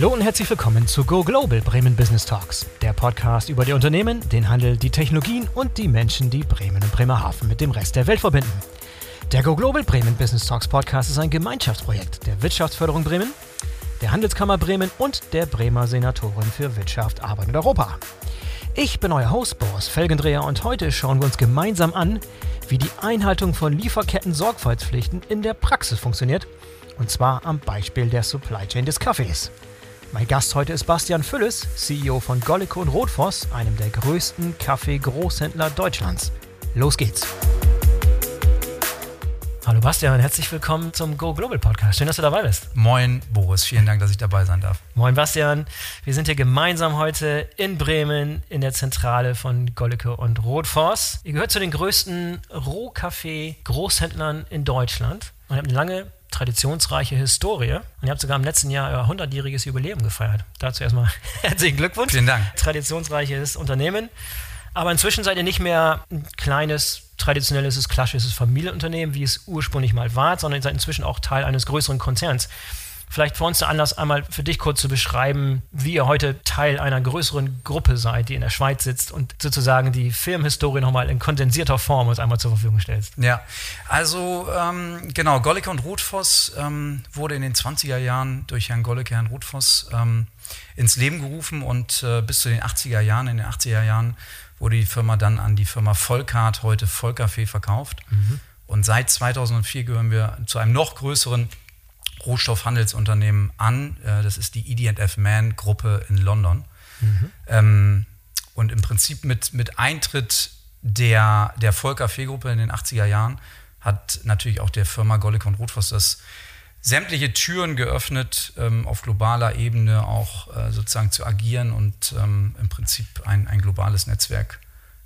Hallo und herzlich willkommen zu Go Global Bremen Business Talks, der Podcast über die Unternehmen, den Handel, die Technologien und die Menschen, die Bremen und Bremerhaven mit dem Rest der Welt verbinden. Der Go Global Bremen Business Talks Podcast ist ein Gemeinschaftsprojekt der Wirtschaftsförderung Bremen, der Handelskammer Bremen und der Bremer Senatorin für Wirtschaft, Arbeit und Europa. Ich bin euer Host Boris Felgendreher und heute schauen wir uns gemeinsam an, wie die Einhaltung von Lieferketten-Sorgfaltspflichten in der Praxis funktioniert. Und zwar am Beispiel der Supply Chain des Kaffees. Mein Gast heute ist Bastian Fülles, CEO von Gollico und Rotfoss, einem der größten Kaffee-Großhändler Deutschlands. Los geht's! Hallo Bastian, herzlich willkommen zum Go Global Podcast. Schön, dass du dabei bist. Moin Boris, vielen Dank, dass ich dabei sein darf. Moin Bastian, wir sind hier gemeinsam heute in Bremen in der Zentrale von Gollicke und Rotforst. Ihr gehört zu den größten Rohkaffee-Großhändlern in Deutschland und habt eine lange traditionsreiche Historie. Und ihr habt sogar im letzten Jahr euer 100-jähriges Jubiläum gefeiert. Dazu erstmal herzlichen Glückwunsch. Vielen Dank. Traditionsreiches Unternehmen. Aber inzwischen seid ihr nicht mehr ein kleines traditionelles, klassisches Familienunternehmen, wie es ursprünglich mal war, sondern ihr seid inzwischen auch Teil eines größeren Konzerns. Vielleicht für uns der Anlass, einmal für dich kurz zu beschreiben, wie ihr heute Teil einer größeren Gruppe seid, die in der Schweiz sitzt und sozusagen die Firmenhistorie nochmal in kondensierter Form uns einmal zur Verfügung stellst. Ja, also ähm, genau, Gollicke und Rotfoss ähm, wurde in den 20er Jahren durch Herrn Gollicke, Herrn Rotfoss ähm, ins Leben gerufen und äh, bis zu den 80er Jahren, in den 80er Jahren wurde die Firma dann an die Firma Volkart, heute Vollkaffee, verkauft. Mhm. Und seit 2004 gehören wir zu einem noch größeren Rohstoffhandelsunternehmen an. Äh, das ist die ED&F Man Gruppe in London. Mhm. Ähm, und im Prinzip mit, mit Eintritt der, der Vollkaffee-Gruppe in den 80er Jahren hat natürlich auch der Firma Gollick und Rotfuss das sämtliche Türen geöffnet, ähm, auf globaler Ebene auch äh, sozusagen zu agieren und ähm, im Prinzip ein, ein globales Netzwerk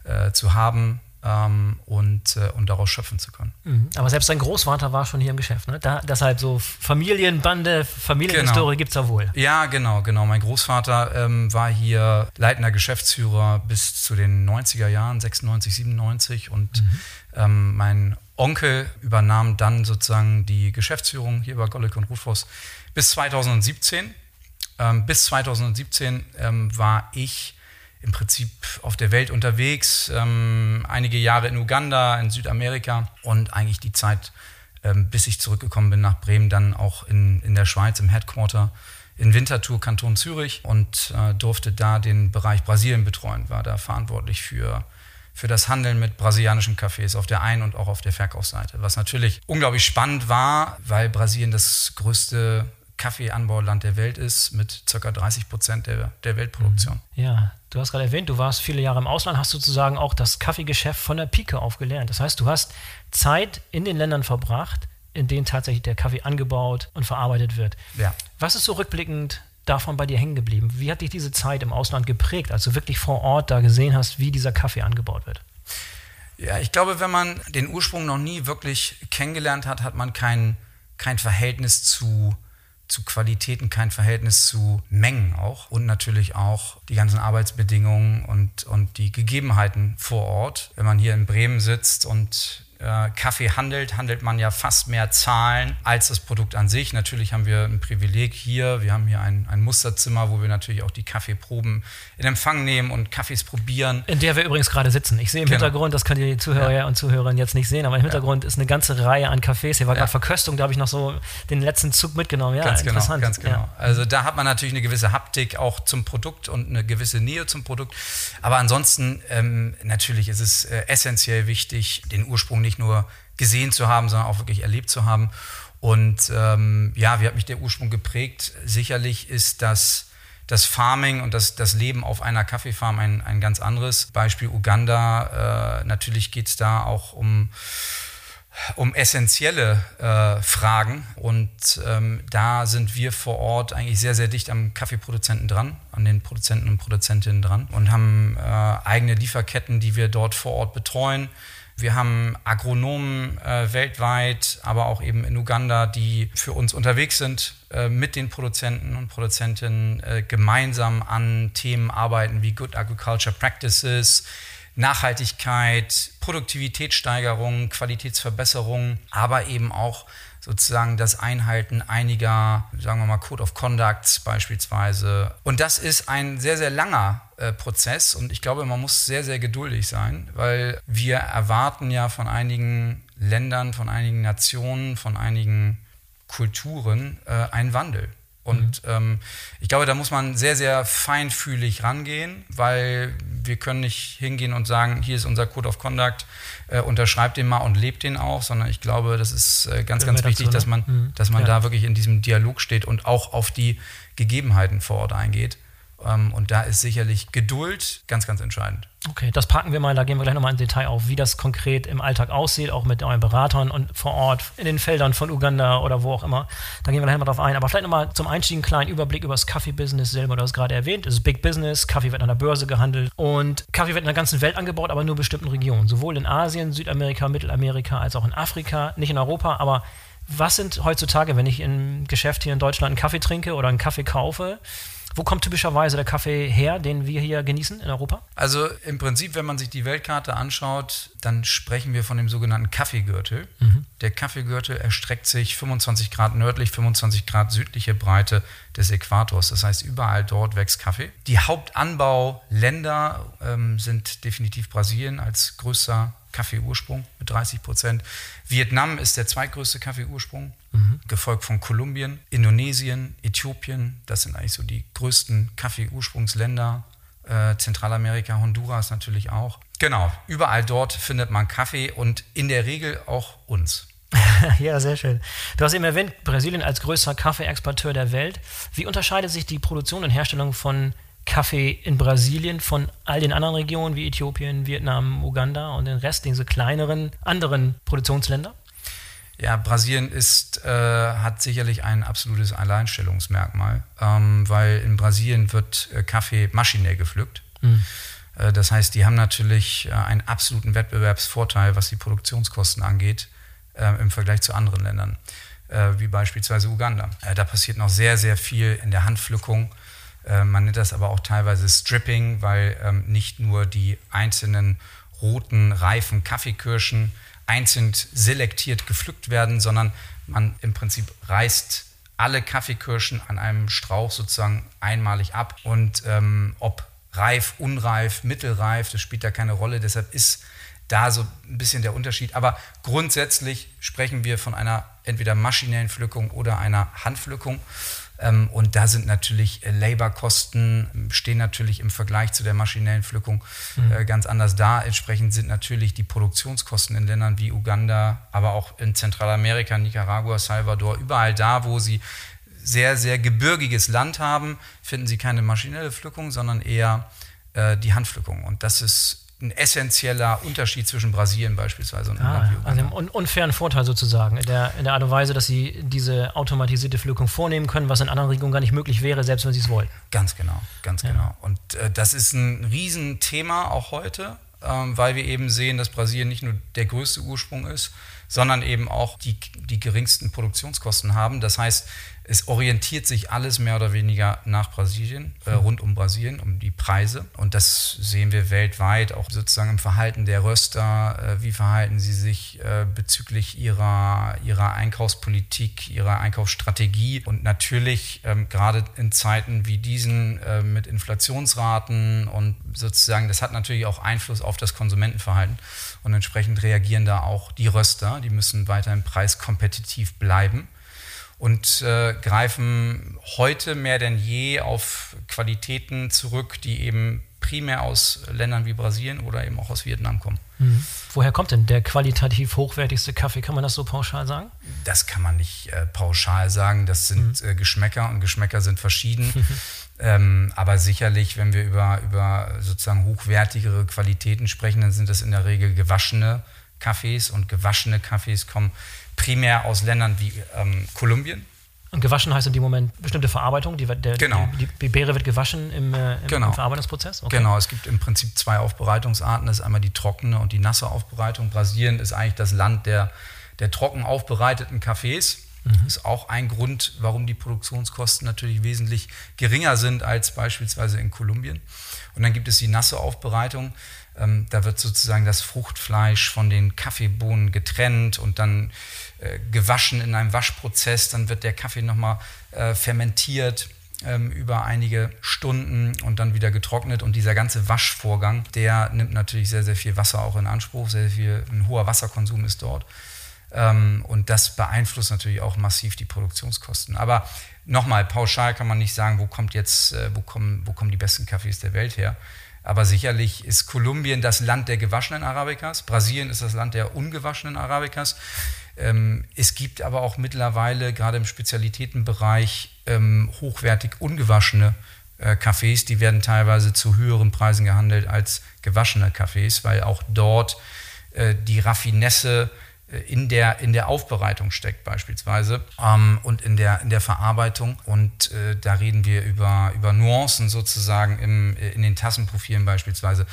äh, zu haben ähm, und, äh, und daraus schöpfen zu können. Mhm. Aber selbst dein Großvater war schon hier im Geschäft, ne? Da, deshalb so Familienbande, Familienhistorie genau. gibt es ja wohl. Ja, genau, genau. Mein Großvater ähm, war hier leitender Geschäftsführer bis zu den 90er Jahren, 96, 97 und mhm. ähm, mein Onkel übernahm dann sozusagen die Geschäftsführung hier bei Gollick und Rufus bis 2017. Ähm, bis 2017 ähm, war ich im Prinzip auf der Welt unterwegs, ähm, einige Jahre in Uganda, in Südamerika und eigentlich die Zeit, ähm, bis ich zurückgekommen bin nach Bremen, dann auch in, in der Schweiz im Headquarter in Winterthur, Kanton Zürich und äh, durfte da den Bereich Brasilien betreuen, war da verantwortlich für für das Handeln mit brasilianischen Cafés auf der Ein- und auch auf der Verkaufsseite. Was natürlich unglaublich spannend war, weil Brasilien das größte Kaffeeanbauland der Welt ist mit ca. 30 Prozent der, der Weltproduktion. Ja, du hast gerade erwähnt, du warst viele Jahre im Ausland, hast sozusagen auch das Kaffeegeschäft von der Pike auf gelernt. Das heißt, du hast Zeit in den Ländern verbracht, in denen tatsächlich der Kaffee angebaut und verarbeitet wird. Ja. Was ist so rückblickend davon bei dir hängen geblieben? Wie hat dich diese Zeit im Ausland geprägt, als du wirklich vor Ort da gesehen hast, wie dieser Kaffee angebaut wird? Ja, ich glaube, wenn man den Ursprung noch nie wirklich kennengelernt hat, hat man kein, kein Verhältnis zu, zu Qualitäten, kein Verhältnis zu Mengen auch und natürlich auch die ganzen Arbeitsbedingungen und, und die Gegebenheiten vor Ort. Wenn man hier in Bremen sitzt und Kaffee handelt, handelt man ja fast mehr Zahlen als das Produkt an sich. Natürlich haben wir ein Privileg hier. Wir haben hier ein, ein Musterzimmer, wo wir natürlich auch die Kaffeeproben in Empfang nehmen und Kaffees probieren. In der wir übrigens gerade sitzen. Ich sehe im genau. Hintergrund, das können die Zuhörer ja. und Zuhörerinnen jetzt nicht sehen, aber im Hintergrund ja. ist eine ganze Reihe an Kaffees. Hier war ja. gerade Verköstung, da habe ich noch so den letzten Zug mitgenommen. Ja, ganz genau, interessant. Genau, ganz genau. Also da hat man natürlich eine gewisse Haptik auch zum Produkt und eine gewisse Nähe zum Produkt. Aber ansonsten ähm, natürlich ist es äh, essentiell wichtig, den Ursprung nicht nur gesehen zu haben, sondern auch wirklich erlebt zu haben. Und ähm, ja, wie hat mich der Ursprung geprägt? Sicherlich ist das das Farming und das, das Leben auf einer Kaffeefarm ein, ein ganz anderes. Beispiel Uganda, äh, natürlich geht es da auch um, um essentielle äh, Fragen und ähm, da sind wir vor Ort eigentlich sehr, sehr dicht am Kaffeeproduzenten dran, an den Produzenten und Produzentinnen dran und haben äh, eigene Lieferketten, die wir dort vor Ort betreuen. Wir haben Agronomen äh, weltweit, aber auch eben in Uganda, die für uns unterwegs sind, äh, mit den Produzenten und Produzentinnen äh, gemeinsam an Themen arbeiten wie Good Agriculture Practices, Nachhaltigkeit, Produktivitätssteigerung, Qualitätsverbesserung, aber eben auch sozusagen das Einhalten einiger, sagen wir mal, Code of Conducts beispielsweise. Und das ist ein sehr, sehr langer äh, Prozess und ich glaube, man muss sehr, sehr geduldig sein, weil wir erwarten ja von einigen Ländern, von einigen Nationen, von einigen Kulturen äh, einen Wandel. Und mhm. ähm, ich glaube, da muss man sehr, sehr feinfühlig rangehen, weil wir können nicht hingehen und sagen, hier ist unser Code of Conduct, äh, unterschreibt den mal und lebt den auch, sondern ich glaube, das ist äh, ganz, ganz wichtig, dazu, ne? dass man, mhm. dass man ja. da wirklich in diesem Dialog steht und auch auf die Gegebenheiten vor Ort eingeht. Ähm, und da ist sicherlich Geduld ganz, ganz entscheidend. Okay, das packen wir mal, da gehen wir gleich nochmal ins Detail auf, wie das konkret im Alltag aussieht, auch mit euren Beratern und vor Ort in den Feldern von Uganda oder wo auch immer. Da gehen wir gleich mal drauf ein. Aber vielleicht nochmal zum Einstieg einen kleinen Überblick über das Kaffee-Business selber. Du hast gerade erwähnt, es ist Big Business, Kaffee wird an der Börse gehandelt und Kaffee wird in der ganzen Welt angebaut, aber nur in bestimmten Regionen. Sowohl in Asien, Südamerika, Mittelamerika als auch in Afrika, nicht in Europa, aber was sind heutzutage, wenn ich im Geschäft hier in Deutschland einen Kaffee trinke oder einen Kaffee kaufe, wo kommt typischerweise der Kaffee her, den wir hier genießen in Europa? Also im Prinzip, wenn man sich die Weltkarte anschaut, dann sprechen wir von dem sogenannten Kaffeegürtel. Mhm. Der Kaffeegürtel erstreckt sich 25 Grad nördlich, 25 Grad südliche Breite des Äquators. Das heißt, überall dort wächst Kaffee. Die Hauptanbauländer ähm, sind definitiv Brasilien als größter Kaffeeursprung mit 30 Prozent. Vietnam ist der zweitgrößte Kaffeeursprung, mhm. gefolgt von Kolumbien, Indonesien, Äthiopien. Das sind eigentlich so die größten Kaffeeursprungsländer. Äh, Zentralamerika, Honduras natürlich auch. Genau, überall dort findet man Kaffee und in der Regel auch uns. ja, sehr schön. Du hast eben erwähnt, Brasilien als größter Kaffeeexporteur der Welt. Wie unterscheidet sich die Produktion und Herstellung von Kaffee in Brasilien von all den anderen Regionen wie Äthiopien, Vietnam, Uganda und den Rest, diese kleineren anderen Produktionsländer? Ja, Brasilien ist, äh, hat sicherlich ein absolutes Alleinstellungsmerkmal, ähm, weil in Brasilien wird äh, Kaffee maschinell gepflückt. Mhm. Äh, das heißt, die haben natürlich äh, einen absoluten Wettbewerbsvorteil, was die Produktionskosten angeht, äh, im Vergleich zu anderen Ländern, äh, wie beispielsweise Uganda. da passiert noch sehr, sehr viel in der Handpflückung man nennt das aber auch teilweise Stripping, weil ähm, nicht nur die einzelnen roten, reifen Kaffeekirschen einzeln selektiert gepflückt werden, sondern man im Prinzip reißt alle Kaffeekirschen an einem Strauch sozusagen einmalig ab. Und ähm, ob reif, unreif, mittelreif, das spielt da keine Rolle. Deshalb ist da so ein bisschen der Unterschied. Aber grundsätzlich sprechen wir von einer entweder maschinellen Pflückung oder einer Handpflückung. Ähm, und da sind natürlich äh, Laborkosten, ähm, stehen natürlich im Vergleich zu der maschinellen Pflückung mhm. Äh, ganz anders da. Entsprechend sind natürlich die Produktionskosten in Ländern wie Uganda, aber auch in Zentralamerika, Nicaragua, Salvador, überall da, wo sie sehr, sehr gebirgiges Land haben, finden sie keine maschinelle Pflückung, sondern eher äh, die Handpflückung. Und das ist ein essentieller Unterschied zwischen Brasilien beispielsweise und ah, Also einen unfairen Vorteil sozusagen, in der, in der Art und Weise, dass sie diese automatisierte Pflückung vornehmen können, was in anderen Regionen gar nicht möglich wäre, selbst wenn sie es wollten. Ganz genau, ganz ja. genau. Und äh, das ist ein Riesenthema auch heute, ähm, weil wir eben sehen, dass Brasilien nicht nur der größte Ursprung ist, sondern eben auch die, die geringsten Produktionskosten haben. Das heißt, es orientiert sich alles mehr oder weniger nach Brasilien, äh, hm. rund um Brasilien, um die Preise. Und das sehen wir weltweit, auch sozusagen im Verhalten der Röster. Äh, wie verhalten sie sich äh, bezüglich ihrer, ihrer Einkaufspolitik, ihrer Einkaufsstrategie? Und natürlich, ähm, gerade in Zeiten wie diesen äh, mit Inflationsraten und sozusagen, das hat natürlich auch Einfluss auf das Konsumentenverhalten. Und entsprechend reagieren da auch die Röster. Die müssen weiterhin preiskompetitiv bleiben und äh, greifen heute mehr denn je auf Qualitäten zurück, die eben primär aus Ländern wie Brasilien oder eben auch aus Vietnam kommen. Mhm. Woher kommt denn der qualitativ hochwertigste Kaffee? Kann man das so pauschal sagen? Das kann man nicht äh, pauschal sagen. Das sind mhm. äh, Geschmäcker und Geschmäcker sind verschieden. ähm, aber sicherlich, wenn wir über, über sozusagen hochwertigere Qualitäten sprechen, dann sind das in der Regel gewaschene Kaffees und gewaschene Kaffees kommen primär aus Ländern wie ähm, Kolumbien. Und gewaschen heißt in dem Moment bestimmte Verarbeitung? Die, der, genau. Die, die, Beere wird gewaschen im, äh, im, genau. im Verarbeitungsprozess? Okay. Genau, es gibt im Prinzip zwei Aufbereitungsarten. Das ist einmal die trockene und die nasse Aufbereitung. Brasilien ist eigentlich das Land der, der trocken aufbereiteten Kaffees. Mhm. Das ist auch ein Grund, warum die Produktionskosten natürlich wesentlich geringer sind als beispielsweise in Kolumbien. Und dann gibt es die nasse Aufbereitung. Ähm, da wird sozusagen das Fruchtfleisch von den Kaffeebohnen getrennt und dann äh, gewaschen in einem Waschprozess. Dann wird der Kaffee nochmal äh, fermentiert ähm, über einige Stunden und dann wieder getrocknet. Und dieser ganze Waschvorgang, der nimmt natürlich sehr, sehr viel Wasser auch in Anspruch. Sehr viel, ein hoher Wasserkonsum ist dort. Ähm, und das beeinflusst natürlich auch massiv die Produktionskosten. Aber nochmal, pauschal kann man nicht sagen, wo kommt jetzt, äh, wo kommen, wo kommen die besten Kaffees der Welt her. Aber sicherlich ist Kolumbien das Land der gewaschenen Arabikas, Brasilien ist das Land der ungewaschenen Arabikas. Ähm, es gibt aber auch mittlerweile, gerade im Spezialitätenbereich, ähm, hochwertig ungewaschene äh, Kaffees. Die werden teilweise zu höheren Preisen gehandelt als gewaschene Kaffees, weil auch dort äh, die Raffinesse in der, in der Aufbereitung steckt beispielsweise ähm, und in der, in der Verarbeitung. Und äh, da reden wir über, über Nuancen sozusagen im, in den Tassenprofilen beispielsweise.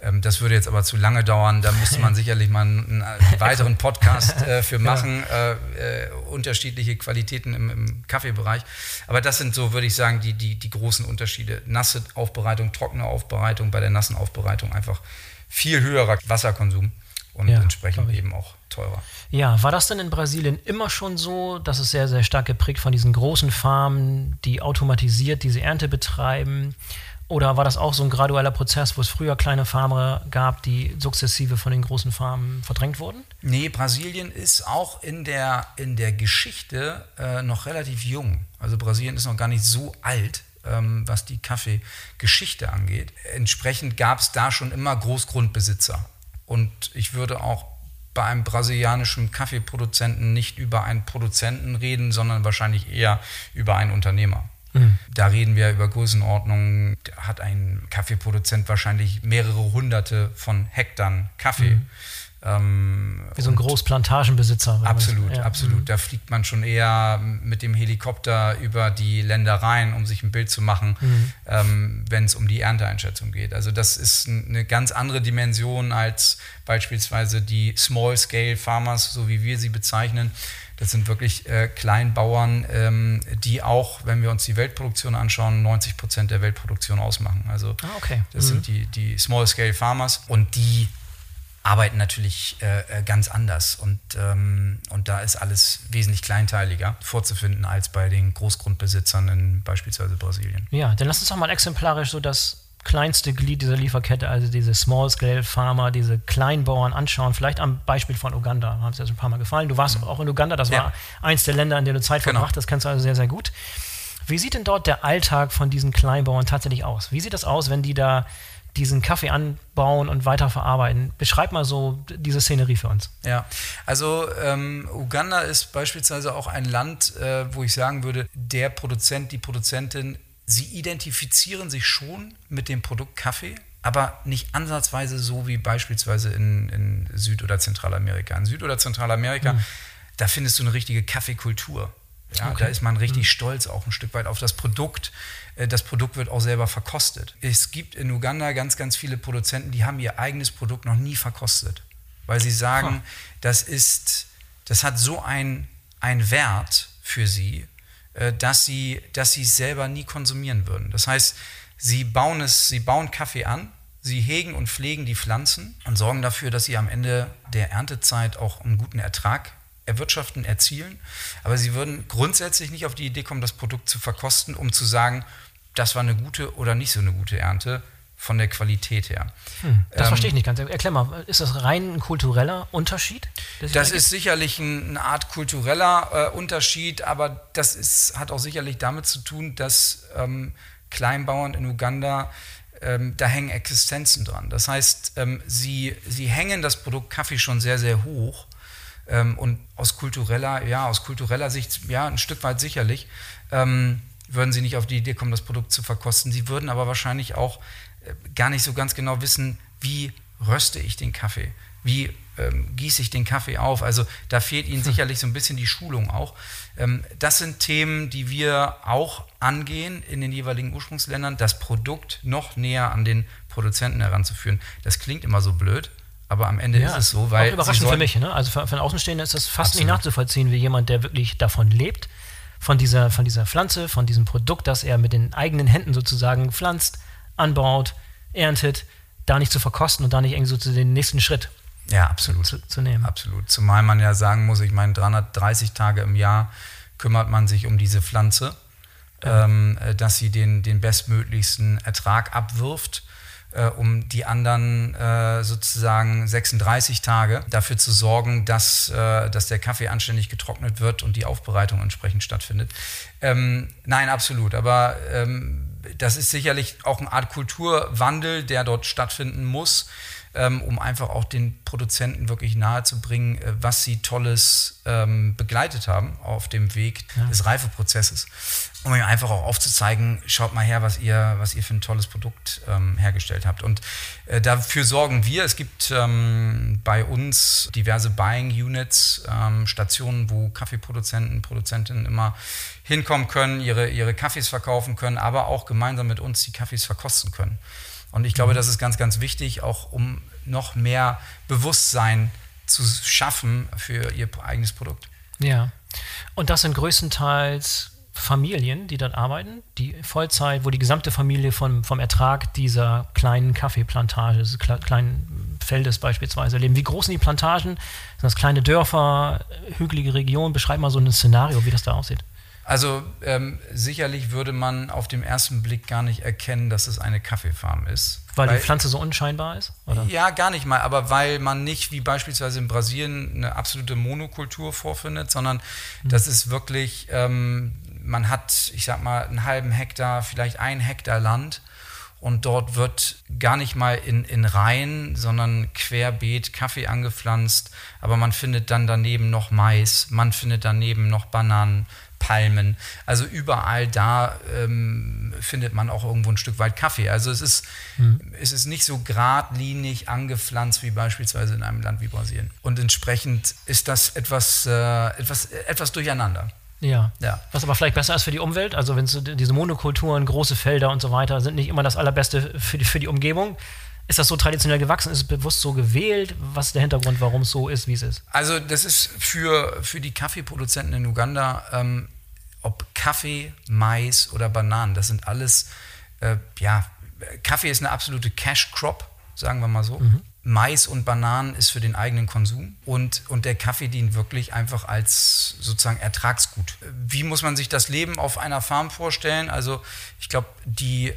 Ähm, das würde jetzt aber zu lange dauern. Da müsste man sicherlich mal einen, einen weiteren Podcast äh, für machen. Ja. Äh, äh, unterschiedliche Qualitäten im, im, Kaffeebereich. Aber das sind so, würde ich sagen, die, die, die großen Unterschiede. Nasse Aufbereitung, trockene Aufbereitung. Bei der nassen Aufbereitung einfach viel höherer Wasserkonsum und ja, entsprechend eben auch teurer. Ja, war das denn in Brasilien immer schon so, dass es sehr, sehr stark geprägt von diesen großen Farmen, die automatisiert diese Ernte betreiben? Oder war das auch so ein gradueller Prozess, wo es früher kleine Farmer gab, die sukzessive von den großen Farmen verdrängt wurden? Nee, Brasilien ist auch in der, in der Geschichte äh, noch relativ jung. Also Brasilien ist noch gar nicht so alt, ähm, was die Kaffeegeschichte angeht. Entsprechend gab es da schon immer Großgrundbesitzer. Und ich würde auch bei einem brasilianischen Kaffeeproduzenten nicht über einen Produzenten reden, sondern wahrscheinlich eher über einen Unternehmer. Mhm. Da reden wir über Größenordnungen. Da hat ein Kaffeeproduzent wahrscheinlich mehrere hunderte von Hektar Kaffee. Mhm. Ähm, Wie so ein Großplantagenbesitzer. Absolut, ja. absolut. Mhm. Da fliegt man schon eher mit dem Helikopter über die Ländereien, um sich ein Bild zu machen, mhm. ähm, wenn es um die Ernteeinschätzung geht. Also das ist eine ganz andere Dimension als beispielsweise die Small-Scale Farmers, so wie wir sie bezeichnen. Das sind wirklich äh, Kleinbauern, ähm, die auch, wenn wir uns die Weltproduktion anschauen, 90 Prozent der Weltproduktion ausmachen. Also ah, okay. das mhm. sind die, die Small-Scale Farmers und die arbeiten natürlich äh, äh, ganz anders und, ähm, und da ist alles wesentlich kleinteiliger vorzufinden als bei den Großgrundbesitzern in beispielsweise Brasilien. Ja, dann lass uns doch mal exemplarisch so das kleinste Glied dieser Lieferkette, also diese Small-Scale-Farmer, diese Kleinbauern anschauen, vielleicht am Beispiel von Uganda, haben es ja so ein paar Mal gefallen. Du warst mhm. auch in Uganda, das ja. war eins der Länder, in denen du Zeit genau. verbracht hast, das kennst du also sehr, sehr gut. Wie sieht denn dort der Alltag von diesen Kleinbauern tatsächlich aus? Wie sieht das aus, wenn die da diesen Kaffee anbauen und weiterverarbeiten. Beschreib mal so diese Szenerie für uns. Ja, also ähm, Uganda ist beispielsweise auch ein Land, äh, wo ich sagen würde, der Produzent, die Produzentin, sie identifizieren sich schon mit dem Produkt Kaffee, aber nicht ansatzweise so wie beispielsweise in, in Süd- oder Zentralamerika. In Süd- oder Zentralamerika, mhm. da findest du eine richtige Kaffeekultur. Ja, okay. Da ist man richtig mhm. stolz auch ein Stück weit auf das Produkt. Äh, das Produkt wird auch selber verkostet. Es gibt in Uganda ganz, ganz viele Produzenten, die haben ihr eigenes Produkt noch nie verkostet, weil sie sagen, huh. das ist, das hat so einen Wert für sie, äh, dass sie, dass sie es selber nie konsumieren würden. Das heißt, sie bauen es, sie bauen Kaffee an, sie hegen und pflegen die Pflanzen und sorgen dafür, dass sie am Ende der Erntezeit auch einen guten Ertrag erwirtschaften, erzielen. Aber sie würden grundsätzlich nicht auf die Idee kommen, das Produkt zu verkosten, um zu sagen, das war eine gute oder nicht so eine gute Ernte von der Qualität her. Hm, das ähm, verstehe ich nicht ganz. Erklär mal, ist das rein ein kultureller Unterschied? Das ist sicherlich ein, eine Art kultureller äh, Unterschied, aber das ist, hat auch sicherlich damit zu tun, dass ähm, Kleinbauern in Uganda ähm, da hängen Existenzen dran. Das heißt, ähm, sie, sie hängen das Produkt Kaffee schon sehr, sehr hoch ähm, und aus kultureller, ja, aus kultureller Sicht, ja, ein Stück weit sicherlich, ähm, würden sie nicht auf die Idee kommen, das Produkt zu verkosten. Sie würden aber wahrscheinlich auch äh, gar nicht so ganz genau wissen, wie röste ich den Kaffee, wie ähm, gieße ich den Kaffee auf. Also da fehlt ihnen hm. sicherlich so ein bisschen die Schulung auch. Ähm, das sind Themen, die wir auch angehen in den jeweiligen Ursprungsländern, das Produkt noch näher an den Produzenten heranzuführen. Das klingt immer so blöd, aber am Ende ja, ist es so, weil. Auch überraschend für mich, ne? Also für, für einen Außenstehenden ist das fast absolut. nicht nachzuvollziehen, wie jemand, der wirklich davon lebt, von dieser, von dieser Pflanze, von diesem Produkt, das er mit den eigenen Händen sozusagen pflanzt, anbaut, erntet, da nicht zu verkosten und da nicht irgendwie so zu den nächsten Schritt ja, absolut. Zu, zu, nehmen. Absolut. Zumal man ja sagen muss, ich meine, 330 Tage im Jahr kümmert man sich um diese Pflanze, ja. ähm, äh, dass sie den, den bestmöglichsten Ertrag abwirft äh, um die anderen äh, sozusagen 36 Tage dafür zu sorgen, dass, äh, dass der Kaffee anständig getrocknet wird und die Aufbereitung entsprechend stattfindet. Ähm, nein, absolut. Aber ähm, das ist sicherlich auch eine Art Kulturwandel, der dort stattfinden muss ähm, um einfach auch den Produzenten wirklich nahezubringen, äh, was sie Tolles ähm, begleitet haben auf dem Weg ja. des Reifeprozesses. Um ihnen einfach auch aufzuzeigen, schaut mal her, was ihr, was ihr für ein tolles Produkt ähm, hergestellt habt. Und äh, dafür sorgen wir. Es gibt ähm, bei uns diverse Buying Units, ähm, Stationen, wo Kaffeeproduzenten, Produzentinnen immer hinkommen können, ihre, ihre Kaffees verkaufen können, aber auch gemeinsam mit uns die Kaffees verkosten können. Und ich glaube, das ist ganz, ganz wichtig, auch um noch mehr Bewusstsein zu schaffen für ihr eigenes Produkt. Ja. Und das sind größtenteils Familien, die dort arbeiten, die Vollzeit, wo die gesamte Familie vom, vom Ertrag dieser kleinen Kaffeeplantage, des kleinen Feldes beispielsweise leben. Wie groß sind die Plantagen? Sind das kleine Dörfer, hügelige Regionen? Beschreib mal so ein Szenario, wie das da aussieht. Also ähm, sicherlich würde man auf den ersten Blick gar nicht erkennen, dass es eine Kaffeefarm ist. Weil, weil die Pflanze so unscheinbar ist? Oder? Ja, gar nicht mal, aber weil man nicht wie beispielsweise in Brasilien eine absolute Monokultur vorfindet, sondern mhm. das ist wirklich, ähm, man hat, ich sag mal, einen halben Hektar, vielleicht ein Hektar Land und dort wird gar nicht mal in, in Reihen, sondern querbeet Kaffee angepflanzt, aber man findet dann daneben noch Mais, man findet daneben noch Bananen, Palmen. Also überall da ähm, findet man auch irgendwo ein Stück weit Kaffee. Also es ist, mhm. es ist nicht so geradlinig angepflanzt wie beispielsweise in einem Land wie Brasilien. Und entsprechend ist das etwas, äh, etwas, etwas durcheinander. Ja. ja. Was aber vielleicht besser ist für die Umwelt. Also wenn diese Monokulturen, große Felder und so weiter sind nicht immer das Allerbeste für die, für die Umgebung. Ist das so traditionell gewachsen? Ist es bewusst so gewählt? Was ist der Hintergrund, warum es so ist, wie es ist? Also das ist für, für die Kaffeeproduzenten in Uganda, ähm, ob Kaffee, Mais oder Bananen, das sind alles, äh, ja, Kaffee ist eine absolute Cash-Crop, sagen wir mal so. Mhm. Mais und Bananen ist für den eigenen Konsum und, und der Kaffee dient wirklich einfach als sozusagen Ertragsgut. Wie muss man sich das Leben auf einer Farm vorstellen? Also ich glaube, die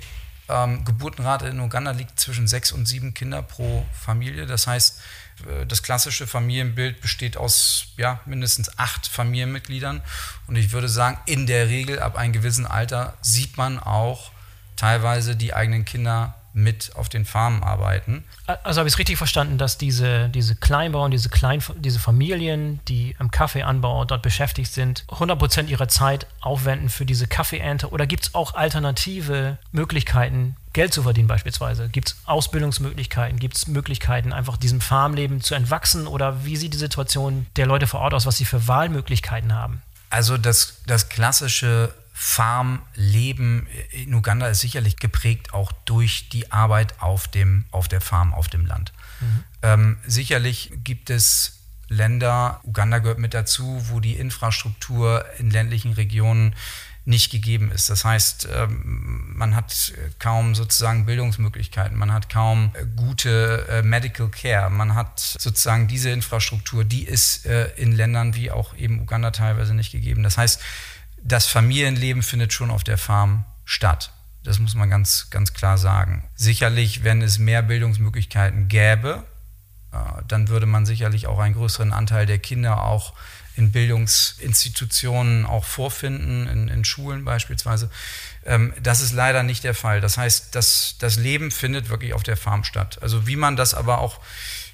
ähm, Geburtenrate in Uganda liegt zwischen sechs und sieben Kinder pro Familie. Das heißt, äh, das klassische Familienbild besteht aus ja, mindestens acht Familienmitgliedern. Und ich würde sagen, in der Regel ab einem gewissen Alter sieht man auch teilweise die eigenen Kinder mit auf den Farmen arbeiten. Also habe ich es richtig verstanden, dass diese, diese Kleinbauern, diese, Klein, diese Familien, die im Kaffeeanbau dort beschäftigt sind, 100% ihrer Zeit aufwenden für diese Kaffeeernte? Oder gibt es auch alternative Möglichkeiten, Geld zu verdienen beispielsweise? Gibt es Ausbildungsmöglichkeiten? Gibt es Möglichkeiten, einfach diesem Farmleben zu entwachsen? Oder wie sieht die Situation der Leute vor Ort aus, was sie für Wahlmöglichkeiten haben? Also das, das klassische Farmleben in Uganda ist sicherlich geprägt auch durch die Arbeit auf, dem, auf der Farm, auf dem Land. Mhm. Ähm, sicherlich gibt es Länder, Uganda gehört mit dazu, wo die Infrastruktur in ländlichen Regionen nicht gegeben ist. Das heißt, ähm, man hat kaum sozusagen Bildungsmöglichkeiten, man hat kaum gute äh, Medical Care, man hat sozusagen diese Infrastruktur, die ist äh, in Ländern wie auch eben Uganda teilweise nicht gegeben. Das heißt, das Familienleben findet schon auf der Farm statt. Das muss man ganz, ganz klar sagen. Sicherlich, wenn es mehr Bildungsmöglichkeiten gäbe, äh, dann würde man sicherlich auch einen größeren Anteil der Kinder auch in Bildungsinstitutionen auch vorfinden, in, in Schulen beispielsweise. Ähm, das ist leider nicht der Fall. Das heißt, das, das Leben findet wirklich auf der Farm statt. Also wie man das aber auch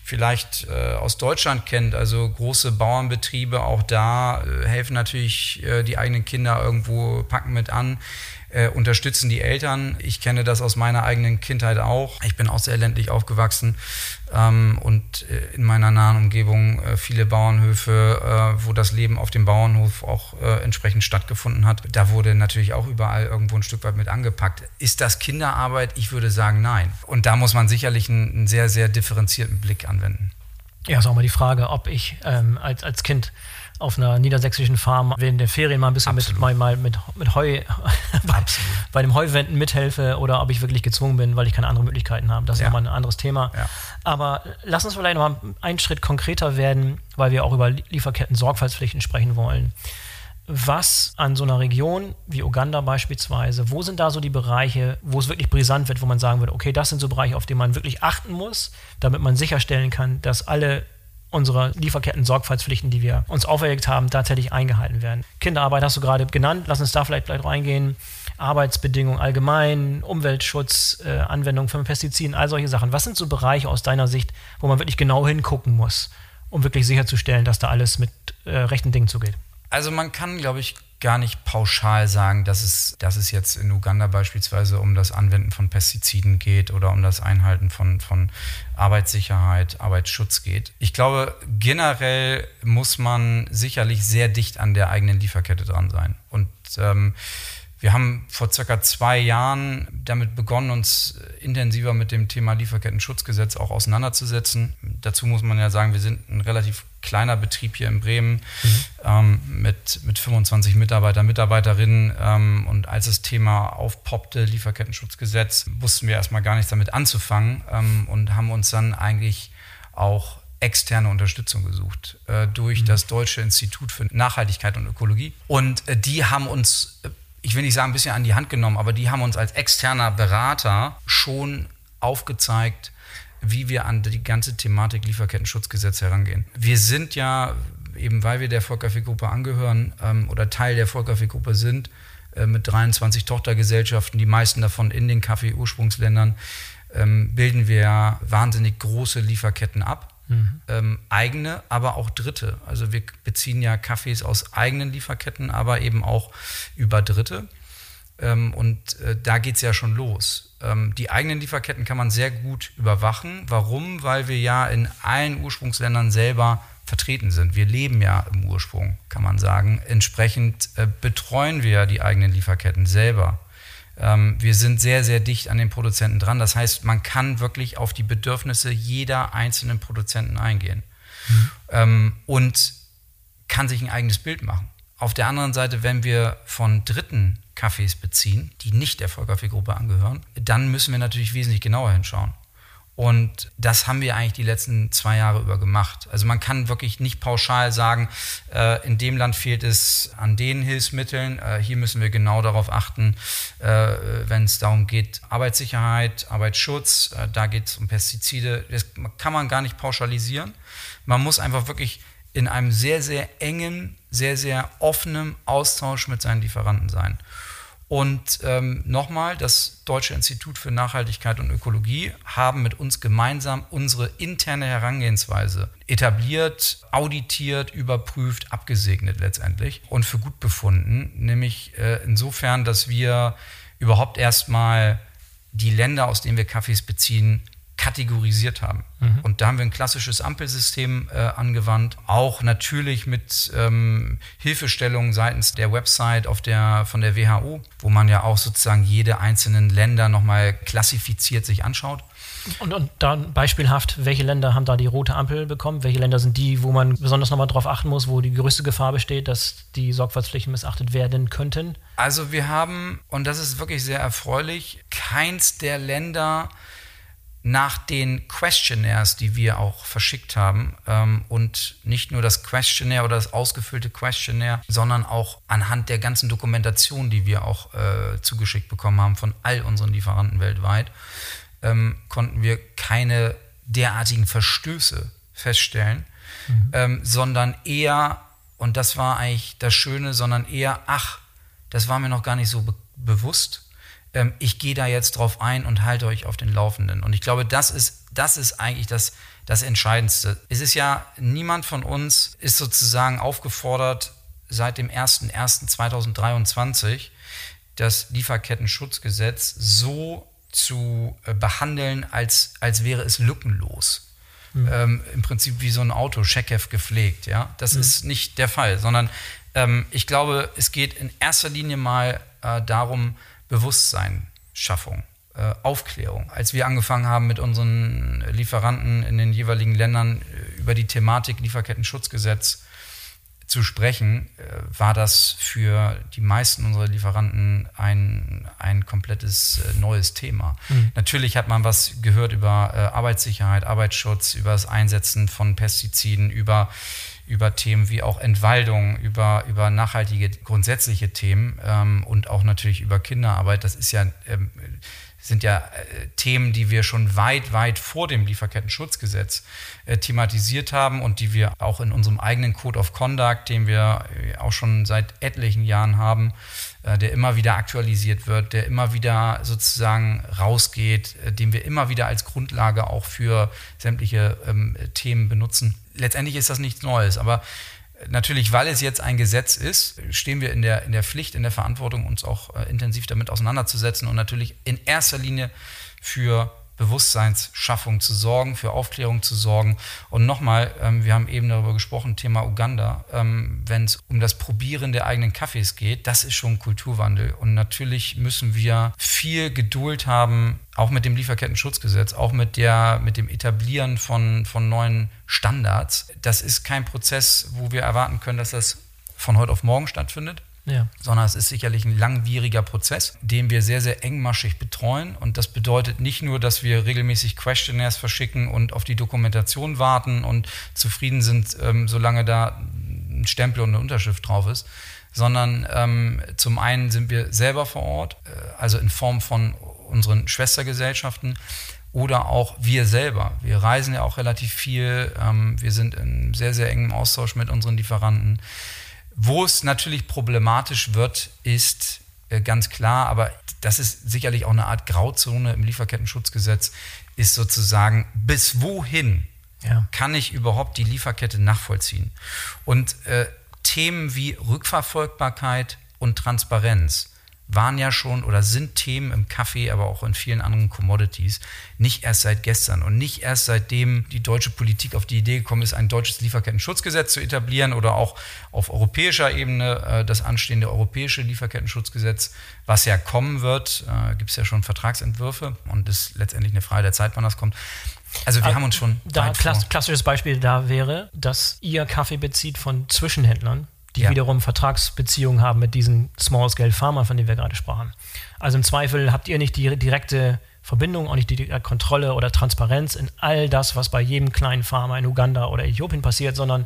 vielleicht äh, aus Deutschland kennt, also große Bauernbetriebe, auch da äh, helfen natürlich äh, die eigenen Kinder irgendwo, packen mit an äh, unterstützen die Eltern. Ich kenne das aus meiner eigenen Kindheit auch. Ich bin auch sehr ländlich aufgewachsen ähm, und äh, in meiner nahen Umgebung äh, viele Bauernhöfe, äh, wo das Leben auf dem Bauernhof auch entsprechend stattgefunden hat. Da wurde natürlich auch überall irgendwo ein Stück weit mit angepackt. Ist das Kinderarbeit? Ich würde sagen, nein. Und da muss man sicherlich einen, einen sehr, sehr differenzierten Blick anwenden. Ja, ist auch mal die Frage, ob ich ähm, als, als Kind auf einer niedersächsischen Farm während der Ferien mal ein bisschen mit, mal, mal mit, mit Heu bei, bei, dem Heuwenden mithelfe oder ob ich wirklich gezwungen bin, weil ich keine anderen Möglichkeiten habe. Das ist ja. nochmal ein anderes Thema. Ja. Aber lass uns vielleicht noch mal einen Schritt konkreter werden, weil wir auch über Lieferketten-Sorgfaltspflichten sprechen wollen. Was an so einer Region wie Uganda beispielsweise, wo sind da so die Bereiche, wo es wirklich brisant wird, wo man sagen würde, okay, das sind so Bereiche, auf die man wirklich achten muss, damit man sicherstellen kann, dass alle unsere Lieferketten-Sorgfaltspflichten, die wir uns auferlegt haben, tatsächlich eingehalten werden. Kinderarbeit hast du gerade genannt, lass uns da vielleicht gleich reingehen. Arbeitsbedingungen allgemein, Umweltschutz, äh, Anwendung von Pestiziden, all solche Sachen. Was sind so Bereiche aus deiner Sicht, wo man wirklich genau hingucken muss, um wirklich sicherzustellen, dass da alles mit äh, rechten Dingen zugeht? Also man kann, glaube ich, gar nicht pauschal sagen, dass es, dass es jetzt in Uganda beispielsweise um das Anwenden von Pestiziden geht oder um das Einhalten von, von Arbeitssicherheit, Arbeitsschutz geht. Ich glaube, generell muss man sicherlich sehr dicht an der eigenen Lieferkette dran sein. Und ähm, wir haben vor circa zwei Jahren damit begonnen, uns intensiver mit dem Thema Lieferkettenschutzgesetz auch auseinanderzusetzen. Dazu muss man ja sagen, wir sind ein relativ kleiner Betrieb hier in Bremen mhm. ähm, mit, mit 25 Mitarbeitern, Mitarbeiterinnen. Ähm, und als das Thema aufpoppte, Lieferkettenschutzgesetz, wussten wir erstmal gar nichts damit anzufangen ähm, und haben uns dann eigentlich auch externe Unterstützung gesucht äh, durch mhm. das Deutsche Institut für Nachhaltigkeit und Ökologie. Und äh, die haben uns äh, ich will nicht sagen, ein bisschen an die Hand genommen, aber die haben uns als externer Berater schon aufgezeigt, wie wir an die ganze Thematik Lieferkettenschutzgesetz herangehen. Wir sind ja, eben weil wir der Vollkaffeegruppe angehören ähm, oder Teil der Vollkaffeegruppe sind, äh, mit 23 Tochtergesellschaften, die meisten davon in den Kaffee-Ursprungsländern, ähm, bilden wir wahnsinnig große Lieferketten ab. Mhm. Ähm, eigene, aber auch dritte. Also wir beziehen ja Kaffees aus eigenen Lieferketten, aber eben auch über Dritte. Ähm, und äh, da geht es ja schon los. Ähm, die eigenen Lieferketten kann man sehr gut überwachen. Warum? Weil wir ja in allen Ursprungsländern selber vertreten sind. Wir leben ja im Ursprung, kann man sagen. Entsprechend äh, betreuen wir die eigenen Lieferketten selber. Ähm, wir sind sehr, sehr dicht an den Produzenten dran. Das heißt, man kann wirklich auf die Bedürfnisse jeder einzelnen Produzenten eingehen mhm. ähm, und kann sich ein eigenes Bild machen. Auf der anderen Seite, wenn wir von Dritten Kaffees beziehen, die nicht der Vollkaffeegruppe angehören, dann müssen wir natürlich wesentlich genauer hinschauen. Und das haben wir eigentlich die letzten zwei Jahre über gemacht. Also man kann wirklich nicht pauschal sagen, äh, in dem Land fehlt es an den Hilfsmitteln. Äh, hier müssen wir genau darauf achten, äh, wenn es darum geht, Arbeitssicherheit, Arbeitsschutz, äh, da geht es um Pestizide. Das kann man gar nicht pauschalisieren. Man muss einfach wirklich in einem sehr, sehr engen, sehr, sehr offenen Austausch mit seinen Lieferanten sein. Und ähm, nochmal, das Deutsche Institut für Nachhaltigkeit und Ökologie haben mit uns gemeinsam unsere interne Herangehensweise etabliert, auditiert, überprüft, abgesegnet letztendlich und für gut befunden. Nämlich äh, insofern, dass wir überhaupt erstmal die Länder, aus denen wir Kaffees beziehen, kategorisiert haben. Mhm. Und da haben wir ein klassisches Ampelsystem äh, angewandt, auch natürlich mit ähm, Hilfestellungen seitens der Website auf der, von der WHO, wo man ja auch sozusagen jede einzelnen Länder nochmal klassifiziert sich anschaut. Und, und dann beispielhaft, welche Länder haben da die rote Ampel bekommen? Welche Länder sind die, wo man besonders nochmal darauf achten muss, wo die größte Gefahr besteht, dass die Sorgfaltspflichten missachtet werden könnten? Also wir haben, und das ist wirklich sehr erfreulich, keins der Länder nach den Questionnaires, die wir auch verschickt haben ähm, und nicht nur das Questionnaire oder das ausgefüllte Questionnaire, sondern auch anhand der ganzen Dokumentation, die wir auch äh, zugeschickt bekommen haben von all unseren Lieferanten weltweit, ähm, konnten wir keine derartigen Verstöße feststellen, mhm. ähm, sondern eher, und das war eigentlich das Schöne, sondern eher, ach, das war mir noch gar nicht so be bewusst ähm, ich gehe da jetzt drauf ein und halte euch auf den Laufenden. Und ich glaube, das ist, das ist eigentlich das, das Entscheidendste. Es ist ja, niemand von uns ist sozusagen aufgefordert, seit dem 01.01.2023 das Lieferkettenschutzgesetz so zu äh, behandeln, als, als wäre es lückenlos. Mhm. Ähm, Im Prinzip wie so ein Auto, Checkheft gepflegt. Ja? Das mhm. ist nicht der Fall, sondern ähm, ich glaube, es geht in erster Linie mal äh, darum, Bewusstseinsschaffung. äh, Aufklärung. Als wir angefangen haben mit unseren Lieferanten in den jeweiligen Ländern äh, über die Thematik Lieferketten-Schutzgesetz zu sprechen, äh, war das für die meisten unserer Lieferanten ein, ein komplettes äh, neues Thema. Mhm. Natürlich hat man was gehört über äh, Arbeitssicherheit, Arbeitsschutz, über das Einsetzen von Pestiziden, über, über Themen wie auch Entwaldung, über, über nachhaltige grundsätzliche Themen ähm, und auch natürlich über Kinderarbeit. Das ist ja ähm, sind ja äh, Themen, die wir schon weit, weit vor dem Lieferketten-Schutzgesetz äh, thematisiert haben und die wir auch in unserem eigenen Code of Conduct, den wir äh, auch schon seit etlichen Jahren haben, äh, der immer wieder aktualisiert wird, der immer wieder sozusagen rausgeht, äh, den wir immer wieder als Grundlage auch für sämtliche ähm, Themen benutzen. Letztendlich ist das nichts Neues, aber Natürlich, weil es jetzt ein Gesetz ist, stehen wir in der, in der Pflicht, in der Verantwortung, uns auch äh, intensiv damit auseinanderzusetzen und natürlich in erster Linie für Bewusstseinsschaffung zu sorgen, für Aufklärung zu sorgen. Und nochmal, ähm, wir haben eben darüber gesprochen, Thema Uganda, ähm, wenn es um das Probieren der eigenen Kaffees geht, das ist schon Kulturwandel. Und natürlich müssen wir viel Geduld haben, auch mit dem Lieferketten-Schutzgesetz, auch mit, der, mit dem Etablieren von, von neuen Standards. Das ist kein Prozess, wo wir erwarten können, dass das von heute auf morgen stattfindet ja. sondern es ist sicherlich ein langwieriger Prozess, den wir sehr, sehr engmaschig betreuen. Und das bedeutet nicht nur, dass wir regelmäßig Questionnaires verschicken und auf die Dokumentation warten und zufrieden sind, ähm, solange da ein Stempel und eine Unterschrift drauf ist, sondern ähm, zum einen sind wir selber vor Ort, äh, also in Form von unseren Schwestergesellschaften, oder auch wir selber. Wir reisen ja auch relativ viel. Ähm, wir sind in sehr, sehr engem Austausch mit unseren Lieferanten. Wo es natürlich problematisch wird, ist äh, ganz klar, aber das ist sicherlich auch eine Art Grauzone im Lieferkettenschutzgesetz, ist sozusagen, bis wohin ja. kann ich überhaupt die Lieferkette nachvollziehen? Und äh, Themen wie Rückverfolgbarkeit und Transparenz waren ja schon oder sind Themen im Kaffee, aber auch in vielen anderen Commodities, nicht erst seit gestern und nicht erst seitdem die deutsche Politik auf die Idee gekommen ist, ein deutsches Lieferketten-Schutzgesetz zu etablieren oder auch auf europäischer Ebene äh, das anstehende europäische Lieferketten-Schutzgesetz, was ja kommen wird, äh, gibt es ja schon Vertragsentwürfe und ist letztendlich eine Frage der Zeit, wann das kommt. Also wir äh, haben uns schon. Da klass klassisches Beispiel da wäre, dass ihr Kaffee bezieht von Zwischenhändlern, die ja. wiederum Vertragsbeziehungen haben mit diesen Small-Scale Pharma, von denen wir gerade sprachen. Also im Zweifel habt ihr nicht die direkte Verbindung, auch nicht die Kontrolle oder Transparenz in all das, was bei jedem kleinen Pharma in Uganda oder Äthiopien passiert, sondern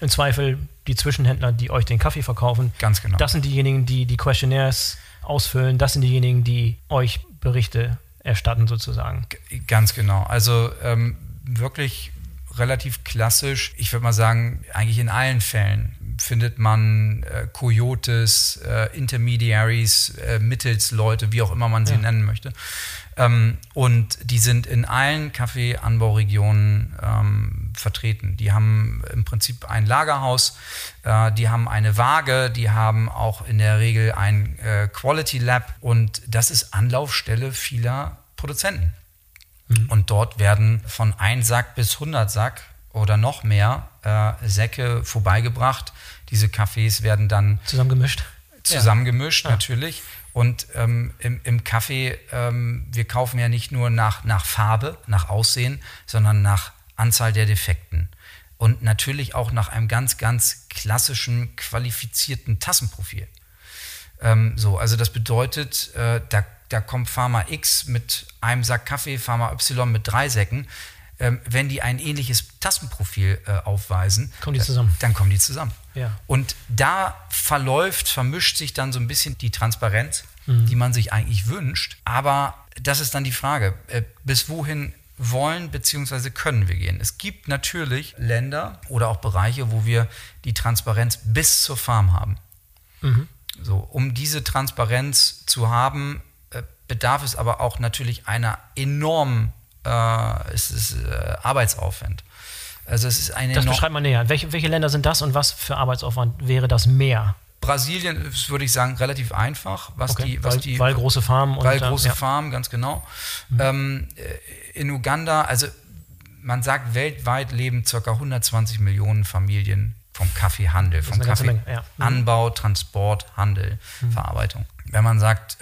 im Zweifel die Zwischenhändler, die euch den Kaffee verkaufen. Ganz genau. Das sind diejenigen, die die Questionnaires ausfüllen. Das sind diejenigen, die euch Berichte erstatten sozusagen. Ganz genau. Also ähm, wirklich relativ klassisch. Ich würde mal sagen, eigentlich in allen Fällen findet man äh, Coyotes, äh, Intermediaries, äh, Mittelsleute, wie auch immer man sie ja. nennen möchte. Ähm, und die sind in allen Kaffeeanbauregionen ähm, vertreten. Die haben im Prinzip ein Lagerhaus, äh, die haben eine Waage, die haben auch in der Regel ein äh, Quality Lab und das ist Anlaufstelle vieler Produzenten. Mhm. Und dort werden von 1 Sack bis 100 Sack oder noch mehr äh, Säcke vorbeigebracht. Diese Kaffees werden dann zusammengemischt. Zusammengemischt, ja. natürlich. Und ähm, im, im, Kaffee, ähm, wir kaufen ja nicht nur nach, nach Farbe, nach Aussehen, sondern nach Anzahl der Defekten. Und natürlich auch nach einem ganz, ganz klassischen, qualifizierten Tassenprofil. Ähm, so, also das bedeutet, äh, da, da kommt Pharma X mit einem Sack Kaffee, Pharma Y mit drei Säcken ähm, wenn die ein ähnliches Tastenprofil äh, aufweisen, kommen die zusammen. dann kommen die zusammen. Ja. Und da verläuft, vermischt sich dann so ein bisschen die Transparenz, mhm. die man sich eigentlich wünscht. Aber das ist dann die Frage, äh, bis wohin wollen bzw. können wir gehen. Es gibt natürlich Länder oder auch Bereiche, wo wir die Transparenz bis zur Farm haben. Mhm. So, um diese Transparenz zu haben, äh, bedarf es aber auch natürlich einer enormen äh, es ist äh, Arbeitsaufwand. Also es ist eine das beschreibt man näher. Welche, welche Länder sind das und was für Arbeitsaufwand wäre das mehr? Brasilien ist, würde ich sagen, relativ einfach, was okay, die, was weil, die, weil große Farmen und weil große ja. Farmen, ganz genau. Mhm. Ähm, äh, in Uganda, also man sagt, weltweit leben ca. 120 Millionen Familien vom Kaffeehandel, vom Kaffeeanbau, ja. mhm. Transport, Handel, mhm. Verarbeitung. wenn man sagt,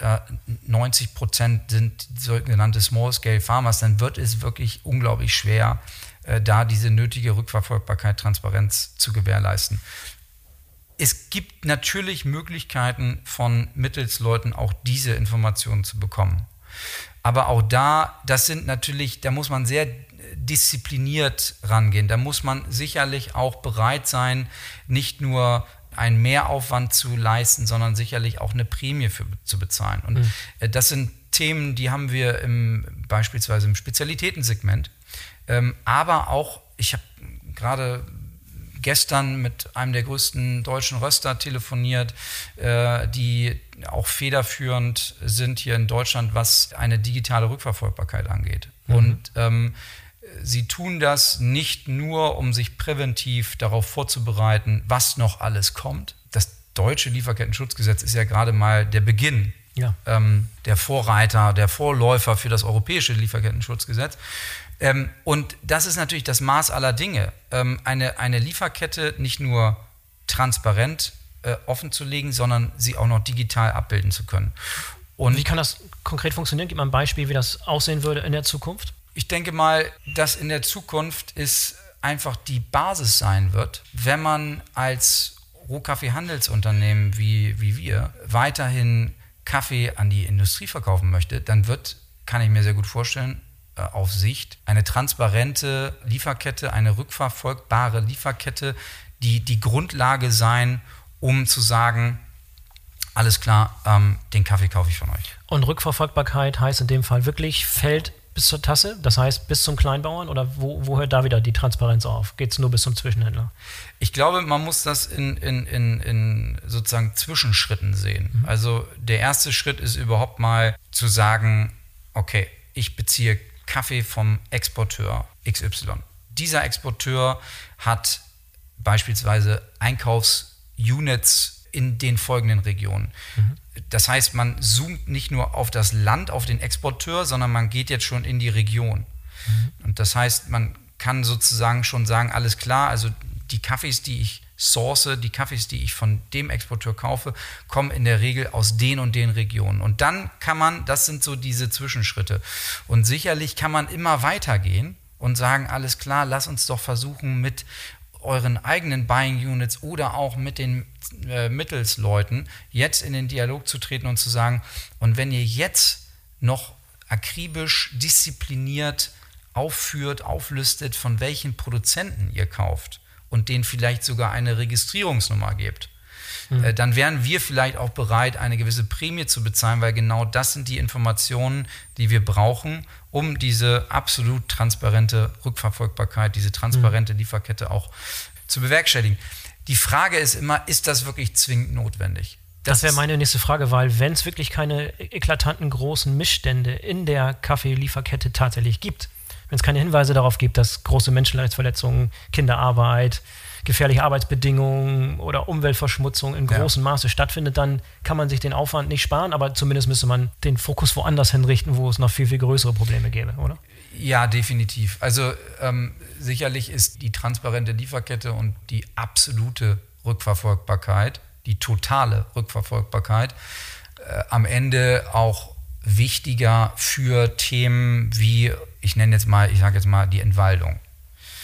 90 Prozent sind sogenannte Small-Scale Farmers, dann wird es wirklich unglaublich schwer, da diese nötige Rückverfolgbarkeit, Transparenz zu gewährleisten. Es gibt natürlich Möglichkeiten von Mittelsleuten auch diese Informationen zu bekommen. Aber auch da, das sind natürlich, da muss man sehr diszipliniert rangehen. Da muss man sicherlich auch bereit sein, nicht nur einen Mehraufwand zu leisten, sondern sicherlich auch eine Prämie für, zu bezahlen. Und mhm. Äh, das sind Themen, die haben wir im, beispielsweise im Spezialitätensegment. Ähm, aber auch, ich habe gerade gestern mit einem der größten deutschen Röster telefoniert, äh, die auch federführend sind hier in Deutschland, was eine digitale Rückverfolgbarkeit angeht. Mhm. Und ähm, sie tun das nicht nur, um sich präventiv darauf vorzubereiten, was noch alles kommt. Das deutsche Lieferkettenschutzgesetz ist ja gerade mal der Beginn ja. ähm, der Vorreiter, der Vorläufer für das europäische Lieferkettenschutzgesetz. Ähm, und das ist natürlich das Maß aller Dinge. Ähm, eine, eine Lieferkette nicht nur transparent äh, offen zu legen, sondern sie auch noch digital abbilden zu können. Und wie kann das konkret funktionieren? Gib mal ein Beispiel, wie das aussehen würde in der Zukunft. Ich denke mal, dass in der Zukunft es einfach die Basis sein wird, wenn man als Rohkaffeehandelsunternehmen wie, wie wir weiterhin Kaffee an die Industrie verkaufen möchte, dann wird, kann ich mir sehr gut vorstellen, auf Sicht eine transparente Lieferkette, eine rückverfolgbare Lieferkette, die die Grundlage sein, um zu sagen, alles klar, ähm, den Kaffee kaufe ich von euch. Und Rückverfolgbarkeit heißt in dem Fall wirklich Feld bis zur Tasse, das heißt bis zum Kleinbauern oder wo, wo hört da wieder die Transparenz auf? Geht es nur bis zum Zwischenhändler? Ich glaube, man muss das in, in, in, in sozusagen Zwischenschritten sehen. Mhm. Also der erste Schritt ist überhaupt mal zu sagen, okay, ich beziehe Kaffee vom Exporteur XY. Dieser Exporteur hat beispielsweise Einkaufsunits in den folgenden Regionen. Mhm. Das heißt, man zoomt nicht nur auf das Land, auf den Exporteur, sondern man geht jetzt schon in die Region. Mhm. Und das heißt, man kann sozusagen schon sagen, alles klar, also die Kaffees, die ich source, die Kaffees, die ich von dem Exporteur kaufe, kommen in der Regel aus den und den Regionen. Und dann kann man, das sind so diese Zwischenschritte. Und sicherlich kann man immer weitergehen und sagen, alles klar, lass uns doch versuchen mit euren eigenen Buying Units oder auch mit den äh, Mittelsleuten jetzt in den Dialog zu treten und zu sagen, und wenn ihr jetzt noch akribisch, diszipliniert aufführt, auflistet, von welchen Produzenten ihr kauft, und denen vielleicht sogar eine Registrierungsnummer gibt, mhm. dann wären wir vielleicht auch bereit, eine gewisse Prämie zu bezahlen, weil genau das sind die Informationen, die wir brauchen, um diese absolut transparente Rückverfolgbarkeit, diese transparente mhm. Lieferkette auch zu bewerkstelligen. Die Frage ist immer, ist das wirklich zwingend notwendig? Das, das wäre meine nächste Frage, weil wenn es wirklich keine eklatanten großen Missstände in der Kaffeelieferkette tatsächlich gibt, wenn es keine Hinweise darauf gibt, dass große Menschenrechtsverletzungen, Kinderarbeit, gefährliche Arbeitsbedingungen oder Umweltverschmutzung in großem ja. Maße stattfindet, dann kann man sich den Aufwand nicht sparen, aber zumindest müsste man den Fokus woanders hinrichten, wo es noch viel, viel größere Probleme gäbe, oder? Ja, definitiv. Also ähm, sicherlich ist die transparente Lieferkette und die absolute Rückverfolgbarkeit, die totale Rückverfolgbarkeit, äh, am Ende auch wichtiger für Themen wie ich nenne jetzt mal, ich sage jetzt mal die Entwaldung.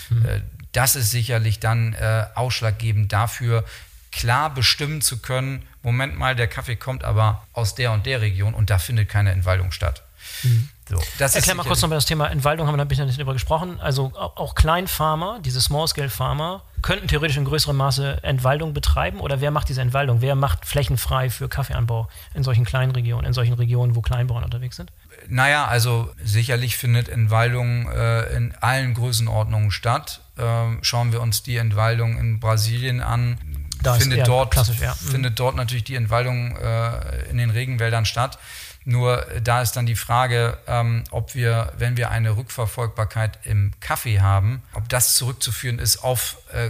Mhm. Das ist sicherlich dann äh, ausschlaggebend dafür, klar bestimmen zu können, Moment mal, der Kaffee kommt aber aus der und der Region und da findet keine Entwaldung statt. Mhm. So, Erklär mal kurz noch mal das Thema Entwaldung, haben wir da ein bisschen darüber gesprochen. Also auch Kleinfarmer, diese Small-Scale-Farmer, könnten theoretisch in größerem Maße Entwaldung betreiben oder wer macht diese Entwaldung? Wer macht flächenfrei für Kaffeeanbau in solchen kleinen Regionen, in solchen Regionen, wo Kleinbauern unterwegs sind? Naja, also sicherlich findet Entwaldung äh, in allen Größenordnungen statt. Ähm, schauen wir uns die Entwaldung in Brasilien an. Da findet, dort, ja. Mhm. findet dort natürlich die Entwaldung äh, in den Regenwäldern statt. Nur da ist dann die Frage, ähm, ob wir, wenn wir eine Rückverfolgbarkeit im Kaffee haben, ob das zurückzuführen ist auf äh,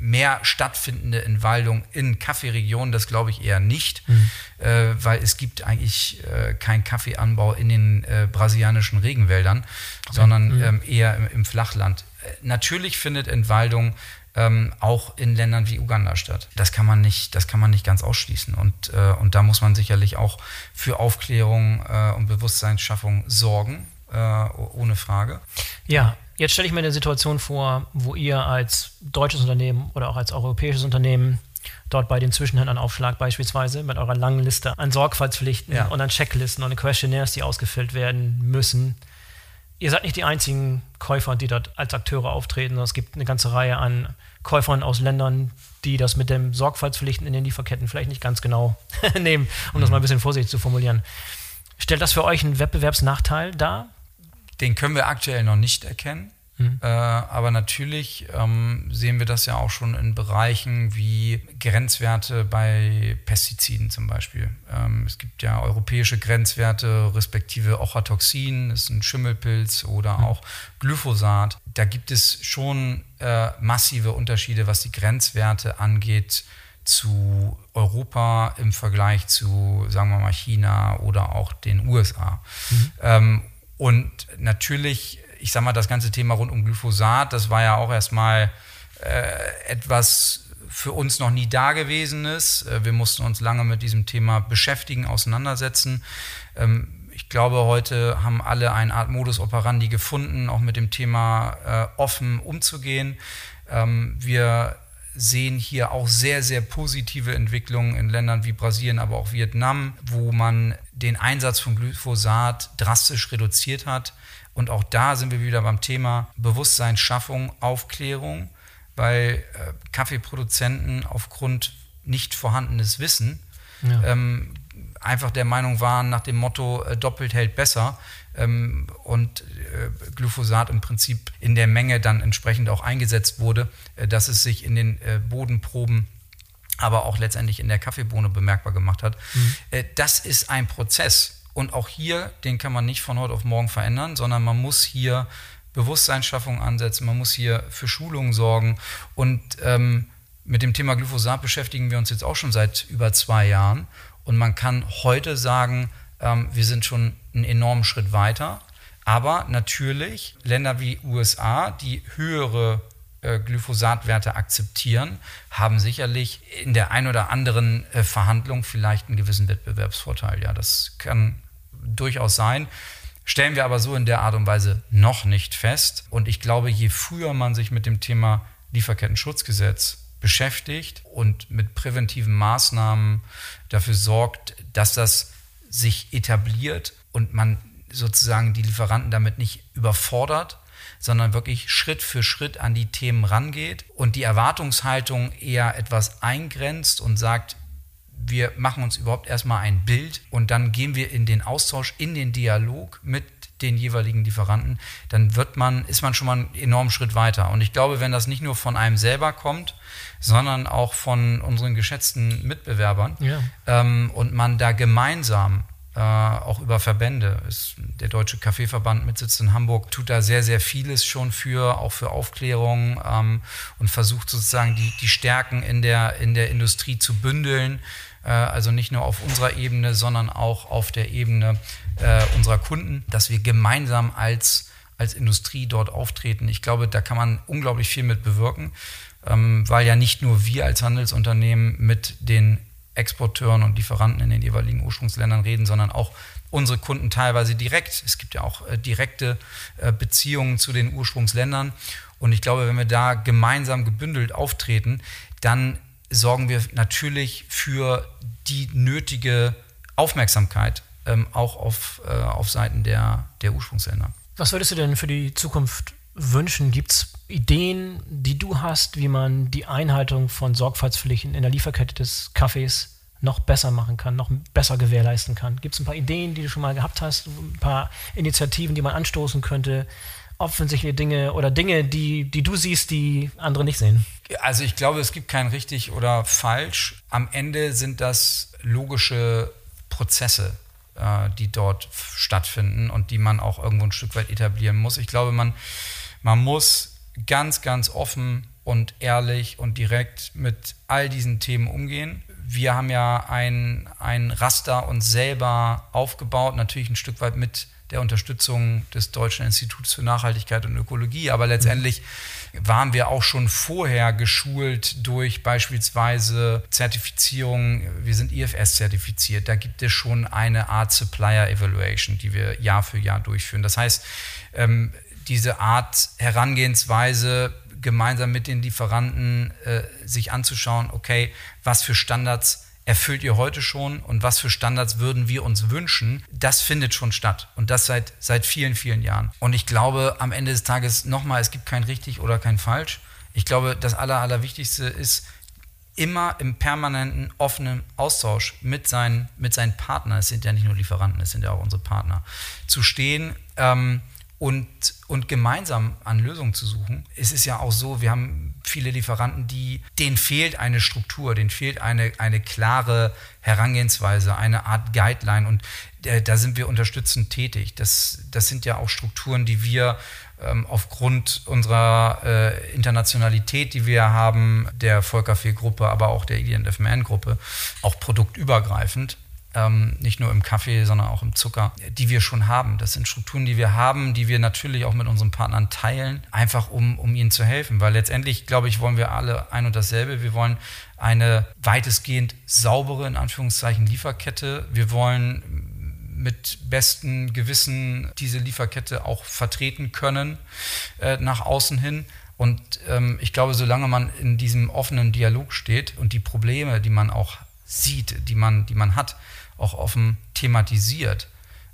mehr stattfindende Entwaldung in Kaffeeregionen, das glaube ich eher nicht, mhm. äh, weil es gibt eigentlich äh, keinen Kaffeeanbau in den äh, brasilianischen Regenwäldern, okay. sondern mhm. ähm, eher im, im Flachland. Äh, natürlich findet Entwaldung ähm, auch in Ländern wie Uganda statt. Das kann man nicht, das kann man nicht ganz ausschließen. Und, äh, und da muss man sicherlich auch für Aufklärung äh, und Bewusstseinsschaffung sorgen, äh, ohne Frage. Ja, jetzt stelle ich mir eine Situation vor, wo ihr als deutsches Unternehmen oder auch als europäisches Unternehmen dort bei den Zwischenhändlern Aufschlag beispielsweise mit eurer langen Liste an Sorgfaltspflichten ja. und an Checklisten und an Questionnaires, die ausgefüllt werden müssen. Ihr seid nicht die einzigen Käufer, die dort als Akteure auftreten. Es gibt eine ganze Reihe an Käufern aus Ländern, die das mit den Sorgfaltspflichten in den Lieferketten vielleicht nicht ganz genau nehmen, um mhm. das mal ein bisschen vorsichtig zu formulieren. Stellt das für euch einen Wettbewerbsnachteil dar? Den können wir aktuell noch nicht erkennen. Mhm. Äh, aber natürlich ähm, sehen wir das ja auch schon in Bereichen wie Grenzwerte bei Pestiziden zum Beispiel. Ähm, es gibt ja europäische Grenzwerte, respektive Ochatoxin, das ist ein Schimmelpilz oder mhm. auch Glyphosat. Da gibt es schon äh, massive Unterschiede, was die Grenzwerte angeht zu Europa im Vergleich zu, sagen wir mal, China oder auch den USA. Mhm. Ähm, und natürlich ich sag mal, das ganze Thema rund um Glyphosat, das war ja auch erstmal äh, etwas für uns noch nie Dagewesenes. Äh, wir mussten uns lange mit diesem Thema beschäftigen, auseinandersetzen. Ähm, ich glaube, heute haben alle eine Art Modus operandi gefunden, auch mit dem Thema äh, offen umzugehen. Ähm, wir sehen hier auch sehr, sehr positive Entwicklungen in Ländern wie Brasilien, aber auch Vietnam, wo man den Einsatz von Glyphosat drastisch reduziert hat. Und auch da sind wir wieder beim Thema Bewusstseinsschaffung, Aufklärung, weil äh, Kaffeeproduzenten aufgrund nicht vorhandenes Wissen ja. ähm, einfach der Meinung waren, nach dem Motto äh, doppelt hält besser ähm, und äh, Glyphosat im Prinzip in der Menge dann entsprechend auch eingesetzt wurde, äh, dass es sich in den äh, Bodenproben aber auch letztendlich in der Kaffeebohne bemerkbar gemacht hat. Mhm. Äh, das ist ein Prozess und auch hier, den kann man nicht von heute auf morgen verändern, sondern man muss hier Bewusstseinsschaffung ansetzen, man muss hier für Schulungen sorgen. Und ähm, mit dem Thema Glyphosat beschäftigen wir uns jetzt auch schon seit über zwei Jahren. Und man kann heute sagen, ähm, wir sind schon einen enormen Schritt weiter. Aber natürlich Länder wie USA, die höhere äh, Glyphosatwerte akzeptieren, haben sicherlich in der ein oder anderen äh, Verhandlung vielleicht einen gewissen Wettbewerbsvorteil. Ja, das kann durchaus sein. Stellen wir aber so in der Art und Weise noch nicht fest. Und ich glaube, je früher man sich mit dem Thema Lieferketten-Schutzgesetz beschäftigt und mit präventiven Maßnahmen dafür sorgt, dass das sich etabliert und man sozusagen die Lieferanten damit nicht überfordert, sondern wirklich Schritt für Schritt an die Themen rangeht und die Erwartungshaltung eher etwas eingrenzt und sagt, wir machen uns überhaupt erstmal ein Bild und dann gehen wir in den Austausch, in den Dialog mit den jeweiligen Lieferanten, dann wird man, ist man schon mal einen enormen Schritt weiter. Und ich glaube, wenn das nicht nur von einem selber kommt, sondern auch von unseren geschätzten Mitbewerbern ja. ähm, und man da gemeinsam äh, auch über Verbände, ist der Deutsche Kaffeeverband mit Sitz in Hamburg, tut da sehr, sehr vieles schon für, auch für Aufklärung ähm, und versucht sozusagen die, die Stärken in der, in der Industrie zu bündeln äh, also nicht nur auf unserer Ebene, sondern auch auf der Ebene äh, unserer Kunden, dass wir gemeinsam als, als Industrie dort auftreten. Ich glaube, da kann man unglaublich viel mit bewirken, ähm, weil ja nicht nur wir als Handelsunternehmen mit den Exporteuren und Lieferanten in den jeweiligen Ursprungsländern reden, sondern auch unsere Kunden teilweise direkt. Es gibt ja auch äh, direkte äh, Beziehungen zu den Ursprungsländern. Und ich glaube, wenn wir da gemeinsam gebündelt auftreten, dann sorgen wir natürlich für die nötige Aufmerksamkeit ähm, auch auf, äh, auf Seiten der, der Ursprungsländer. Was würdest du denn für die Zukunft wünschen? Gibt es Ideen, die du hast, wie man die Einhaltung von Sorgfaltspflichten in der Lieferkette des Kaffees noch besser machen kann, noch besser gewährleisten kann? Gibt es ein paar Ideen, die du schon mal gehabt hast, ein paar Initiativen, die man anstoßen könnte? offensichtliche Dinge oder Dinge, die, die du siehst, die andere nicht sehen? Also ich glaube, es gibt kein richtig oder falsch. Am Ende sind das logische Prozesse, äh, die dort stattfinden und die man auch irgendwo ein Stück weit etablieren muss. Ich glaube, man, man muss ganz, ganz offen und ehrlich und direkt mit all diesen Themen umgehen. Wir haben ja ein, ein Raster uns selber aufgebaut, natürlich ein Stück weit mit der Unterstützung des Deutschen Instituts für Nachhaltigkeit und Ökologie. Aber letztendlich waren wir auch schon vorher geschult durch beispielsweise Zertifizierung. Wir sind IFS zertifiziert. Da gibt es schon eine Art Supplier Evaluation, die wir Jahr für Jahr durchführen. Das heißt, ähm, diese Art Herangehensweise gemeinsam mit den Lieferanten äh, sich anzuschauen, okay, was für Standards erfüllt ihr heute schon und was für Standards würden wir uns wünschen, das findet schon statt. Und das seit, seit vielen, vielen Jahren. Und ich glaube, am Ende des Tages nochmal, es gibt kein richtig oder kein falsch. Ich glaube, das Aller, Allerwichtigste ist, immer im permanenten offenen Austausch mit seinen, mit seinen Partnern, es sind ja nicht nur Lieferanten, es sind ja auch unsere Partner, zu stehen, ähm, und, und gemeinsam an Lösungen zu suchen. Es ist ja auch so, wir haben viele Lieferanten, die, denen fehlt eine Struktur, denen fehlt eine, eine klare Herangehensweise, eine Art Guideline und äh, da sind wir unterstützend tätig. Das, das sind ja auch Strukturen, die wir ähm, aufgrund unserer äh, Internationalität, die wir haben, der Vollkaffee-Gruppe, aber auch der EDF Man-Gruppe, auch produktübergreifend ähm, nicht nur im Kaffee, sondern auch im Zucker, die wir schon haben. Das sind Strukturen, die wir haben, die wir natürlich auch mit unseren Partnern teilen, einfach um, um ihnen zu helfen. Weil letztendlich, glaube ich, wollen wir alle ein und dasselbe. Wir wollen eine weitestgehend saubere, in Anführungszeichen, Lieferkette. Wir wollen mit bestem Gewissen diese Lieferkette auch vertreten können äh, nach außen hin. Und ähm, ich glaube, solange man in diesem offenen Dialog steht und die Probleme, die man auch sieht, die man, die man hat, auch offen thematisiert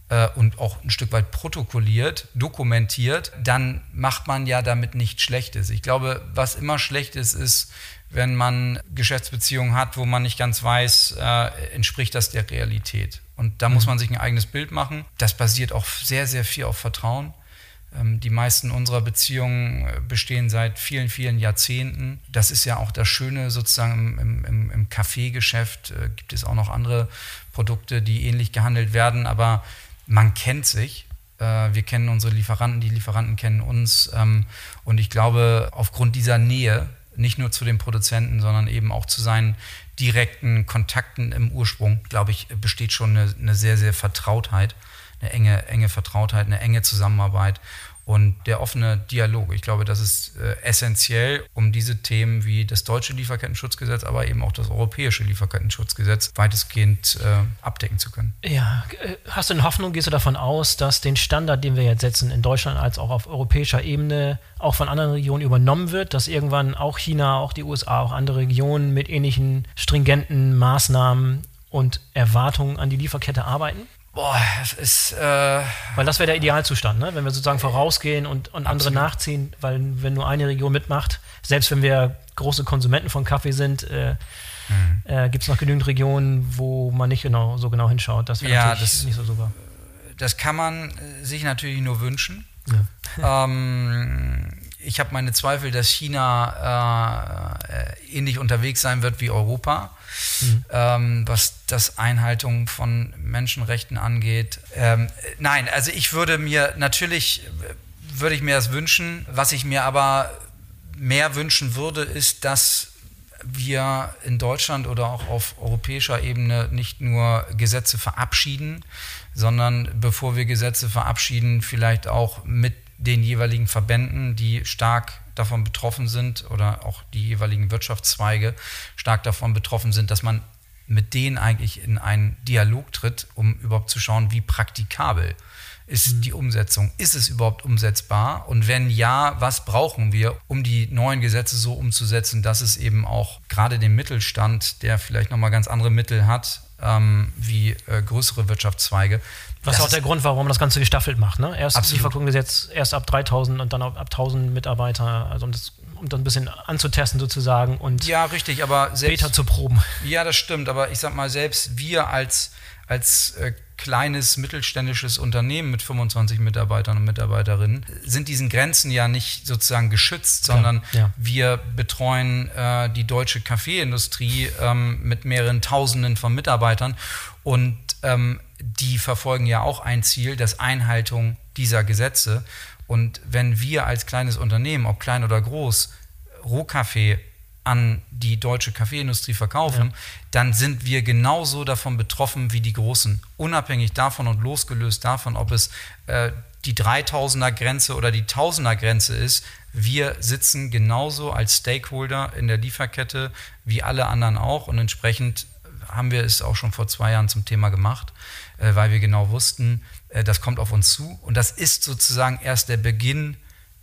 äh, und auch ein Stück weit protokolliert, dokumentiert, dann macht man ja damit nichts Schlechtes. Ich glaube, was immer schlecht ist, ist, wenn man Geschäftsbeziehungen hat, wo man nicht ganz weiß, äh, entspricht das der Realität. Und da mhm. muss man sich ein eigenes Bild machen. Das basiert auch sehr, sehr viel auf Vertrauen. Ähm, die meisten unserer Beziehungen äh, bestehen seit vielen, vielen Jahrzehnten. Das ist ja auch das Schöne sozusagen im, im, im Kaffeegeschäft. Äh, gibt es auch noch andere Produkte, die ähnlich gehandelt werden, aber man kennt sich. Äh, wir kennen unsere Lieferanten, die Lieferanten kennen uns. Ähm, und ich glaube, aufgrund dieser Nähe, nicht nur zu den Produzenten, sondern eben auch zu seinen direkten Kontakten im Ursprung, glaube ich, besteht schon eine, eine sehr, sehr Vertrautheit eine enge, enge Vertrautheit, eine enge Zusammenarbeit und der offene Dialog. Ich glaube, das ist äh, essentiell, um diese Themen wie das deutsche Lieferkettenschutzgesetz, aber eben auch das europäische Lieferkettenschutzgesetz weitestgehend äh, abdecken zu können. Ja, äh, hast du eine Hoffnung, gehst du davon aus, dass den Standard, den wir jetzt setzen in Deutschland als auch auf europäischer Ebene, auch von anderen Regionen übernommen wird, dass irgendwann auch China, auch die USA, auch andere Regionen mit ähnlichen stringenten Maßnahmen und Erwartungen an die Lieferkette arbeiten? Boah, das ist. Äh, weil das wäre der Idealzustand, ne? wenn wir sozusagen vorausgehen und, und andere nachziehen, weil wenn nur eine Region mitmacht, selbst wenn wir große Konsumenten von Kaffee sind, äh, mhm. äh, gibt es noch genügend Regionen, wo man nicht genau, so genau hinschaut. Das wäre ja, natürlich das, nicht so super. Das kann man äh, sich natürlich nur wünschen. Ja. ähm, ich habe meine Zweifel, dass China äh, ähnlich unterwegs sein wird wie Europa mhm. ähm, was das Einhaltung von Menschenrechten angeht. Ähm, nein, also ich würde mir natürlich, würde ich mir das wünschen. Was ich mir aber mehr wünschen würde, ist, dass wir in Deutschland oder auch auf europäischer Ebene nicht nur Gesetze verabschieden, sondern bevor wir Gesetze verabschieden, vielleicht auch mit den jeweiligen Verbänden, die stark davon betroffen sind oder auch die jeweiligen Wirtschaftszweige stark davon betroffen sind, dass man mit denen eigentlich in einen Dialog tritt, um überhaupt zu schauen, wie praktikabel ist mhm. die Umsetzung. Ist es überhaupt umsetzbar? Und wenn ja, was brauchen wir, um die neuen Gesetze so umzusetzen, dass es eben auch gerade den Mittelstand, der vielleicht nochmal ganz andere Mittel hat, ähm, wie äh, größere Wirtschaftszweige, was ist auch der Grund, warum man das Ganze gestaffelt macht. Ne? Erst Absolut. Erst ab 3000 und dann ab, 1000 Mitarbeiter, also um das um dann ein bisschen anzutesten sozusagen und ja, richtig, aber selbst, später zu proben. Ja, das stimmt, aber ich sag mal, selbst wir als, als äh, kleines mittelständisches Unternehmen mit 25 Mitarbeitern und Mitarbeiterinnen sind diesen Grenzen ja nicht sozusagen geschützt, sondern ja. wir betreuen äh, die deutsche Kaffeeindustrie ähm, mit mehreren Tausenden von Mitarbeitern und ähm, die verfolgen ja auch ein Ziel, das Einhaltung dieser Gesetze. Und wenn wir als kleines Unternehmen, ob klein oder groß, Rohkaffee an die deutsche Kaffeeindustrie verkaufen, ja. dann sind wir genauso davon betroffen wie die Großen. Unabhängig davon und losgelöst davon, ob es äh, die 3000er Grenze oder die 1000er Grenze ist, wir sitzen genauso als Stakeholder in der Lieferkette wie alle anderen auch und entsprechend haben wir es auch schon vor zwei Jahren zum Thema gemacht, äh, weil wir genau wussten, äh, das kommt auf uns zu und das ist sozusagen erst der Beginn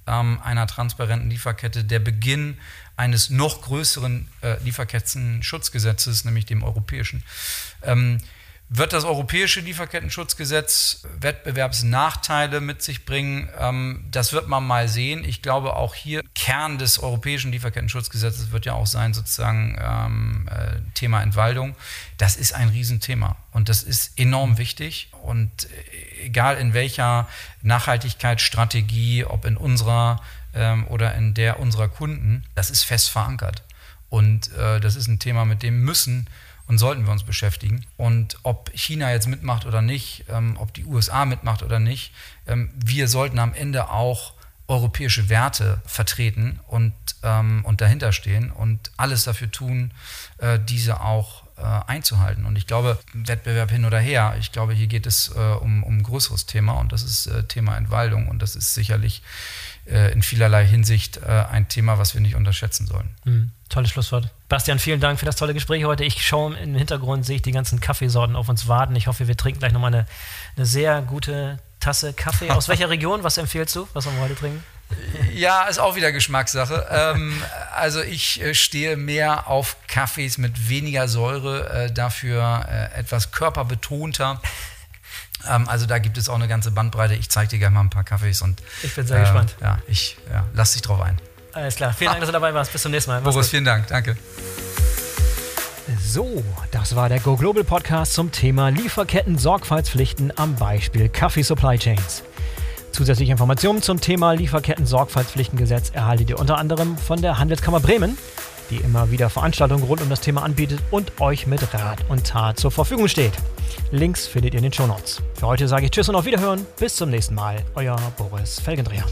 ähm, einer transparenten Lieferkette, der Beginn eines noch größeren äh, Lieferketten-Schutzgesetzes, nämlich dem europäischen. Ähm, wird das europäische Lieferkettenschutzgesetz Wettbewerbsnachteile mit sich bringen? Ähm, das wird man mal sehen. Ich glaube, auch hier Kern des europäischen Lieferkettenschutzgesetzes wird ja auch sein, sozusagen ähm, äh, Thema Entwaldung. Das ist ein Riesenthema und das ist enorm wichtig. Und äh, egal in welcher Nachhaltigkeitsstrategie, ob in unserer ähm, oder in der unserer Kunden, das ist fest verankert. Und äh, das ist ein Thema, mit dem müssen und sollten wir uns beschäftigen. Und ob China jetzt mitmacht oder nicht, ähm, ob die USA mitmacht oder nicht, ähm, wir sollten am Ende auch europäische Werte vertreten und, ähm, und dahinter stehen und alles dafür tun, äh, diese auch äh, einzuhalten. Und ich glaube, Wettbewerb hin oder her, ich glaube, hier geht es äh, um, um ein größeres Thema und das ist äh, Thema Entwaldung und das ist sicherlich äh, in vielerlei Hinsicht äh, ein Thema, was wir nicht unterschätzen sollen. Mhm. Tolles Schlusswort. Bastian, vielen Dank für das tolle Gespräch heute. Ich schaue im Hintergrund, sehe ich die ganzen Kaffeesorten auf uns warten. Ich hoffe, wir trinken gleich nochmal eine, eine sehr gute Tasse Kaffee. Aus welcher Region? Was empfiehlst du? Was wollen wir heute trinken? Ja, ist auch wieder Geschmackssache. ähm, also ich äh, stehe mehr auf Kaffees mit weniger Säure, äh, dafür äh, etwas körperbetonter. Ähm, also da gibt es auch eine ganze Bandbreite. Ich zeige dir gerne mal ein paar Kaffees und ich bin sehr äh, gespannt. Ja, ich ja, lass dich drauf ein. Alles klar. Vielen Dank, dass du dabei warst. Bis zum nächsten Mal. Boris, vielen Dank. Danke. So, das war der Go Global Podcast zum Thema Lieferketten-Sorgfaltspflichten am Beispiel Kaffee Supply Chains. Zusätzliche Informationen zum Thema Lieferketten-Sorgfaltspflichtengesetz erhaltet ihr unter anderem von der Handelskammer Bremen, die immer wieder Veranstaltungen rund um das Thema anbietet und euch mit Rat und Tat zur Verfügung steht. Links findet ihr in den Show Notes. Für heute sage ich Tschüss und auf Wiederhören. Bis zum nächsten Mal. Euer Boris Felgendreher.